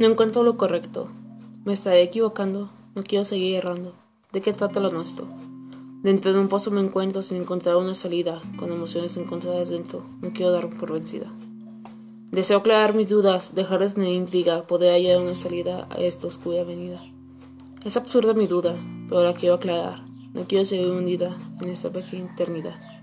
No encuentro lo correcto. Me estaré equivocando. No quiero seguir errando. ¿De qué trata lo nuestro? Dentro de un pozo me encuentro sin encontrar una salida, con emociones encontradas dentro. No quiero dar por vencida. Deseo aclarar mis dudas, dejar de tener intriga, poder hallar una salida a esta oscura avenida. Es absurda mi duda, pero la quiero aclarar. No quiero seguir hundida en esta pequeña eternidad.